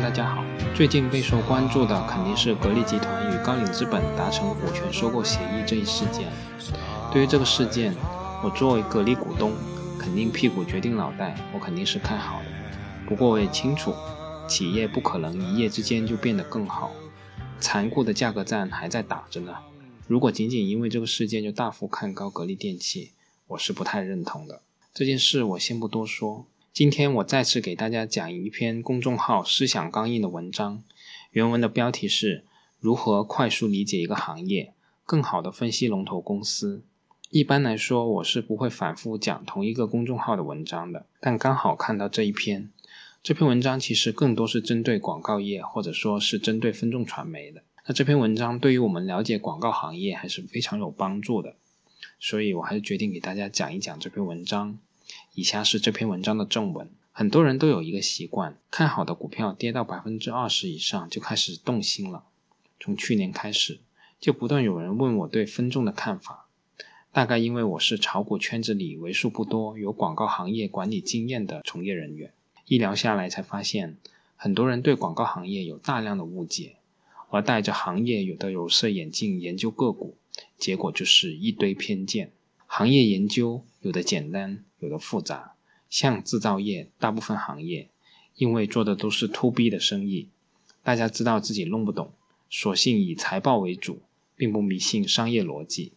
大家好。最近备受关注的肯定是格力集团与高瓴资本达成股权收购协议这一事件。对于这个事件，我作为格力股东，肯定屁股决定脑袋，我肯定是看好的。不过我也清楚，企业不可能一夜之间就变得更好，残酷的价格战还在打着呢。如果仅仅因为这个事件就大幅看高格力电器，我是不太认同的。这件事我先不多说。今天我再次给大家讲一篇公众号“思想刚硬”的文章，原文的标题是“如何快速理解一个行业，更好的分析龙头公司”。一般来说，我是不会反复讲同一个公众号的文章的，但刚好看到这一篇，这篇文章其实更多是针对广告业，或者说是针对分众传媒的。那这篇文章对于我们了解广告行业还是非常有帮助的，所以我还是决定给大家讲一讲这篇文章。以下是这篇文章的正文。很多人都有一个习惯，看好的股票跌到百分之二十以上就开始动心了。从去年开始，就不断有人问我对分众的看法。大概因为我是炒股圈子里为数不多有广告行业管理经验的从业人员，一聊下来才发现，很多人对广告行业有大量的误解，而戴着行业有的有色眼镜研究个股，结果就是一堆偏见。行业研究有的简单，有的复杂。像制造业，大部分行业因为做的都是 to B 的生意，大家知道自己弄不懂，索性以财报为主，并不迷信商业逻辑。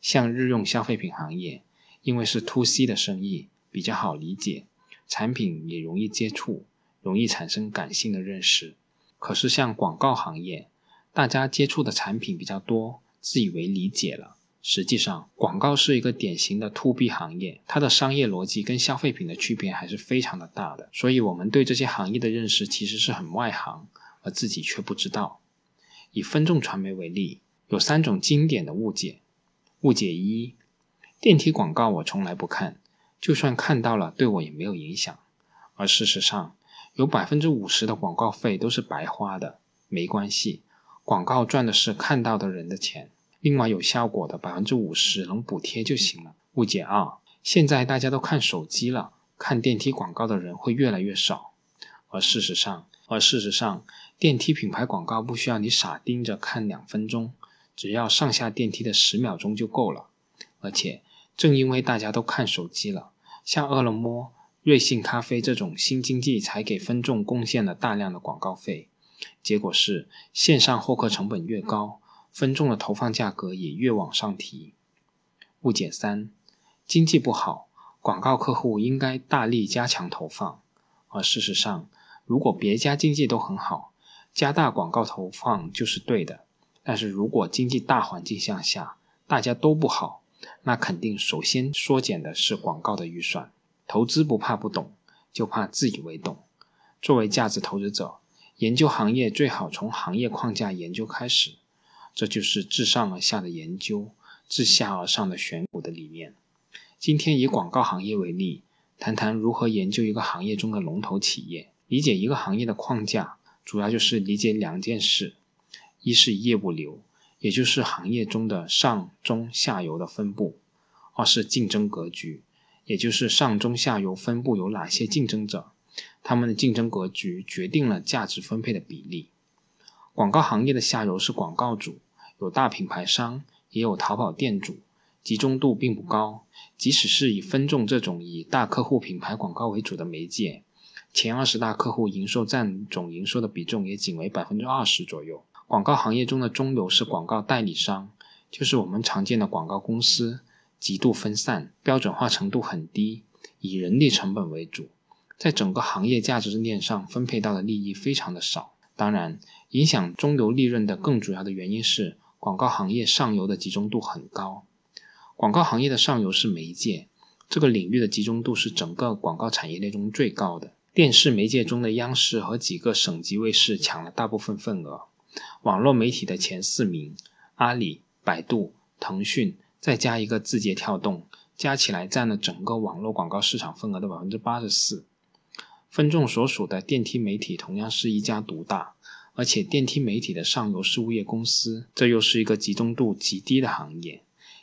像日用消费品行业，因为是 to C 的生意，比较好理解，产品也容易接触，容易产生感性的认识。可是像广告行业，大家接触的产品比较多，自以为理解了。实际上，广告是一个典型的 to B 行业，它的商业逻辑跟消费品的区别还是非常的大的。所以，我们对这些行业的认识其实是很外行，而自己却不知道。以分众传媒为例，有三种经典的误解。误解一：电梯广告我从来不看，就算看到了，对我也没有影响。而事实上，有百分之五十的广告费都是白花的，没关系，广告赚的是看到的人的钱。另外有效果的百分之五十能补贴就行了。误解二：现在大家都看手机了，看电梯广告的人会越来越少。而事实上，而事实上，电梯品牌广告不需要你傻盯着看两分钟，只要上下电梯的十秒钟就够了。而且正因为大家都看手机了，像饿了么、瑞幸咖啡这种新经济才给分众贡献了大量的广告费。结果是线上获客成本越高。分众的投放价格也越往上提。误解三：经济不好，广告客户应该大力加强投放。而事实上，如果别家经济都很好，加大广告投放就是对的。但是如果经济大环境向下，大家都不好，那肯定首先缩减的是广告的预算。投资不怕不懂，就怕自以为懂。作为价值投资者，研究行业最好从行业框架研究开始。这就是自上而下的研究，自下而上的选股的理念。今天以广告行业为例，谈谈如何研究一个行业中的龙头企业。理解一个行业的框架，主要就是理解两件事：一是业务流，也就是行业中的上中下游的分布；二是竞争格局，也就是上中下游分布有哪些竞争者，他们的竞争格局决定了价值分配的比例。广告行业的下游是广告主。有大品牌商，也有淘宝店主，集中度并不高。即使是以分众这种以大客户品牌广告为主的媒介，前二十大客户营收占总营收的比重也仅为百分之二十左右。广告行业中的中游是广告代理商，就是我们常见的广告公司，极度分散，标准化程度很低，以人力成本为主，在整个行业价值链上分配到的利益非常的少。当然，影响中游利润的更主要的原因是。广告行业上游的集中度很高，广告行业的上游是媒介，这个领域的集中度是整个广告产业链中最高的。电视媒介中的央视和几个省级卫视抢了大部分份额，网络媒体的前四名，阿里、百度、腾讯，再加一个字节跳动，加起来占了整个网络广告市场份额的百分之八十四。分众所属的电梯媒体同样是一家独大。而且电梯媒体的上游是物业公司，这又是一个集中度极低的行业，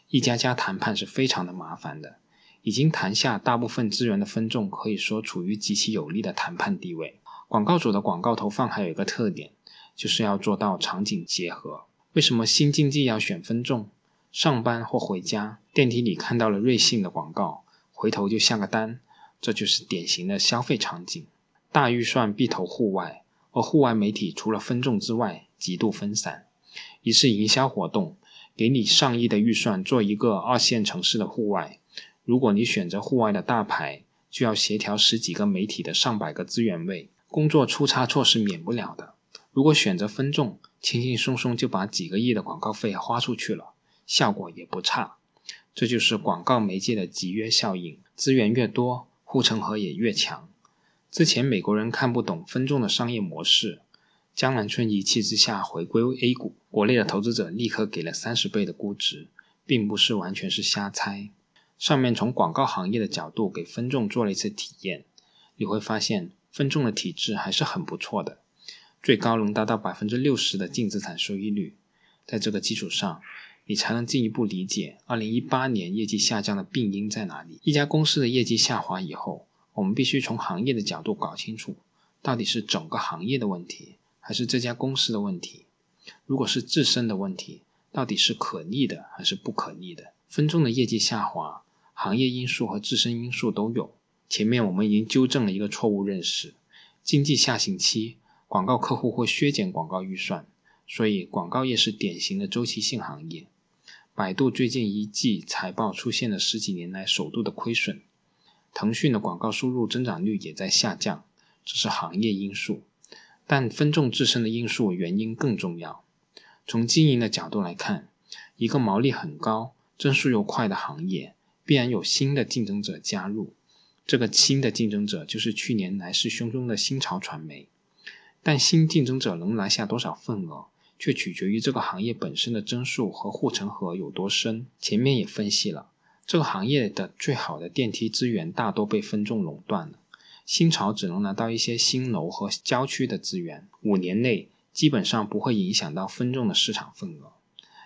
一家家谈判是非常的麻烦的。已经谈下大部分资源的分众，可以说处于极其有利的谈判地位。广告主的广告投放还有一个特点，就是要做到场景结合。为什么新经济要选分众？上班或回家，电梯里看到了瑞幸的广告，回头就下个单，这就是典型的消费场景。大预算必投户外，而户外媒体除了分众之外，极度分散。一次营销活动，给你上亿的预算做一个二线城市的户外。如果你选择户外的大牌，就要协调十几个媒体的上百个资源位，工作出差错是免不了的。如果选择分众，轻轻松松就把几个亿的广告费花出去了，效果也不差。这就是广告媒介的集约效应，资源越多，护城河也越强。之前美国人看不懂分众的商业模式，江南春一气之下回归 A 股，国内的投资者立刻给了三十倍的估值，并不是完全是瞎猜。上面从广告行业的角度给分众做了一次体验，你会发现分众的体质还是很不错的，最高能达到百分之六十的净资产收益率。在这个基础上，你才能进一步理解二零一八年业绩下降的病因在哪里。一家公司的业绩下滑以后，我们必须从行业的角度搞清楚，到底是整个行业的问题，还是这家公司的问题？如果是自身的问题，到底是可逆的还是不可逆的？分众的业绩下滑。行业因素和自身因素都有。前面我们已经纠正了一个错误认识：经济下行期，广告客户会削减广告预算，所以广告业是典型的周期性行业。百度最近一季财报出现了十几年来首度的亏损，腾讯的广告收入增长率也在下降，这是行业因素。但分众自身的因素原因更重要。从经营的角度来看，一个毛利很高、增速又快的行业。必然有新的竞争者加入，这个新的竞争者就是去年来势汹汹的新潮传媒。但新竞争者能拿下多少份额，却取决于这个行业本身的增速和护城河有多深。前面也分析了，这个行业的最好的电梯资源大多被分众垄断了，新潮只能拿到一些新楼和郊区的资源，五年内基本上不会影响到分众的市场份额。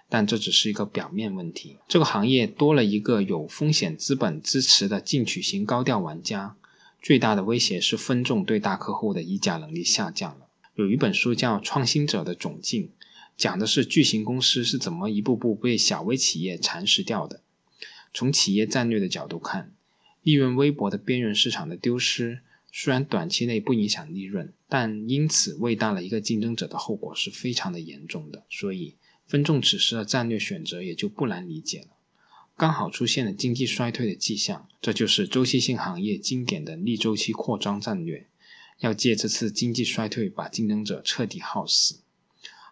但这只是一个表面问题。这个行业多了一个有风险资本支持的进取型高调玩家，最大的威胁是分众对大客户的议价能力下降了。有一本书叫《创新者的窘境》，讲的是巨型公司是怎么一步步被小微企业蚕食掉的。从企业战略的角度看，利润微薄的边缘市场的丢失，虽然短期内不影响利润，但因此喂大了一个竞争者的后果是非常的严重的。所以。分众此时的战略选择也就不难理解了。刚好出现了经济衰退的迹象，这就是周期性行业经典的逆周期扩张战略，要借这次经济衰退把竞争者彻底耗死。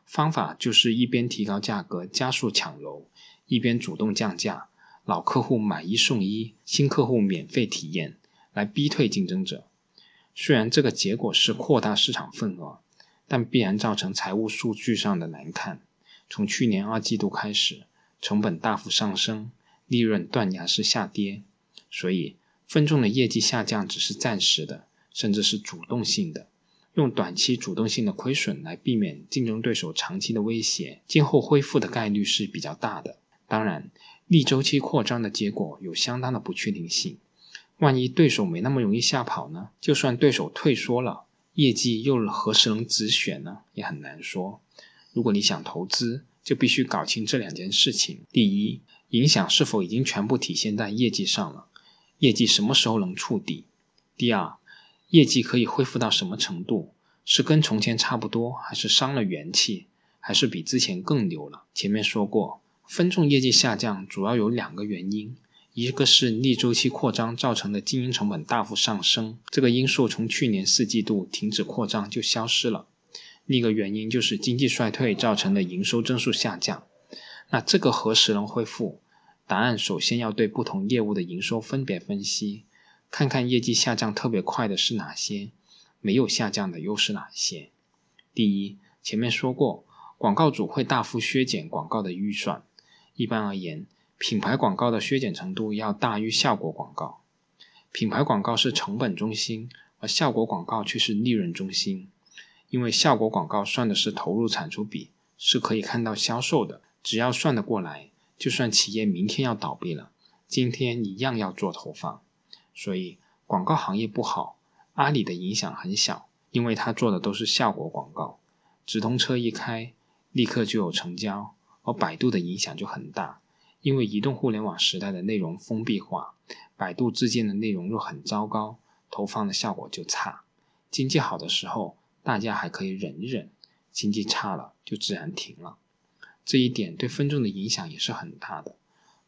方法就是一边提高价格加速抢楼，一边主动降价，老客户买一送一，新客户免费体验，来逼退竞争者。虽然这个结果是扩大市场份额，但必然造成财务数据上的难看。从去年二季度开始，成本大幅上升，利润断崖式下跌，所以分众的业绩下降只是暂时的，甚至是主动性的。用短期主动性的亏损来避免竞争对手长期的威胁，今后恢复的概率是比较大的。当然，逆周期扩张的结果有相当的不确定性，万一对手没那么容易吓跑呢？就算对手退缩了，业绩又何时能止血呢？也很难说。如果你想投资，就必须搞清这两件事情：第一，影响是否已经全部体现在业绩上了，业绩什么时候能触底；第二，业绩可以恢复到什么程度，是跟从前差不多，还是伤了元气，还是比之前更牛了？前面说过，分众业绩下降主要有两个原因，一个是逆周期扩张造成的经营成本大幅上升，这个因素从去年四季度停止扩张就消失了。另一个原因就是经济衰退造成的营收增速下降。那这个何时能恢复？答案首先要对不同业务的营收分别分析，看看业绩下降特别快的是哪些，没有下降的又是哪些。第一，前面说过，广告主会大幅削减广告的预算。一般而言，品牌广告的削减程度要大于效果广告。品牌广告是成本中心，而效果广告却是利润中心。因为效果广告算的是投入产出比，是可以看到销售的。只要算得过来，就算企业明天要倒闭了，今天一样要做投放。所以广告行业不好，阿里的影响很小，因为他做的都是效果广告。直通车一开，立刻就有成交。而百度的影响就很大，因为移动互联网时代的内容封闭化，百度自建的内容若很糟糕，投放的效果就差。经济好的时候，大家还可以忍一忍；经济差了，就自然停了。这一点对分众的影响也是很大的。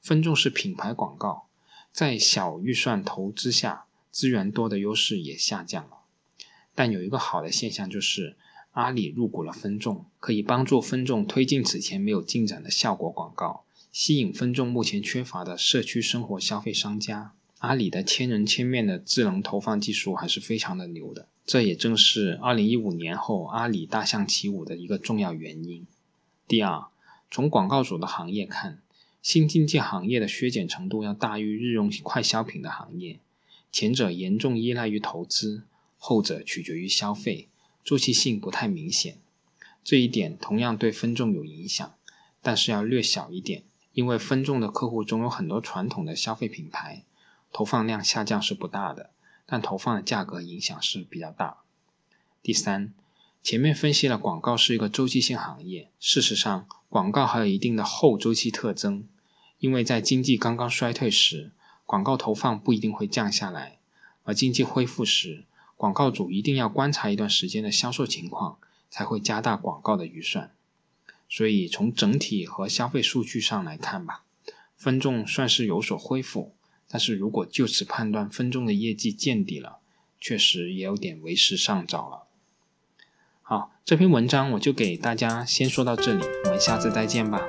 分众是品牌广告，在小预算投资下，资源多的优势也下降了。但有一个好的现象就是，阿里入股了分众，可以帮助分众推进此前没有进展的效果广告，吸引分众目前缺乏的社区生活消费商家。阿里的千人千面的智能投放技术还是非常的牛的，这也正是2015年后阿里大象起舞的一个重要原因。第二。从广告主的行业看，新经济行业的削减程度要大于日用快消品的行业。前者严重依赖于投资，后者取决于消费，周期性不太明显。这一点同样对分众有影响，但是要略小一点，因为分众的客户中有很多传统的消费品牌，投放量下降是不大的，但投放的价格影响是比较大。第三。前面分析了广告是一个周期性行业，事实上，广告还有一定的后周期特征，因为在经济刚刚衰退时，广告投放不一定会降下来，而经济恢复时，广告主一定要观察一段时间的销售情况，才会加大广告的预算。所以从整体和消费数据上来看吧，分众算是有所恢复，但是如果就此判断分众的业绩见底了，确实也有点为时尚早了。好，这篇文章我就给大家先说到这里，我们下次再见吧。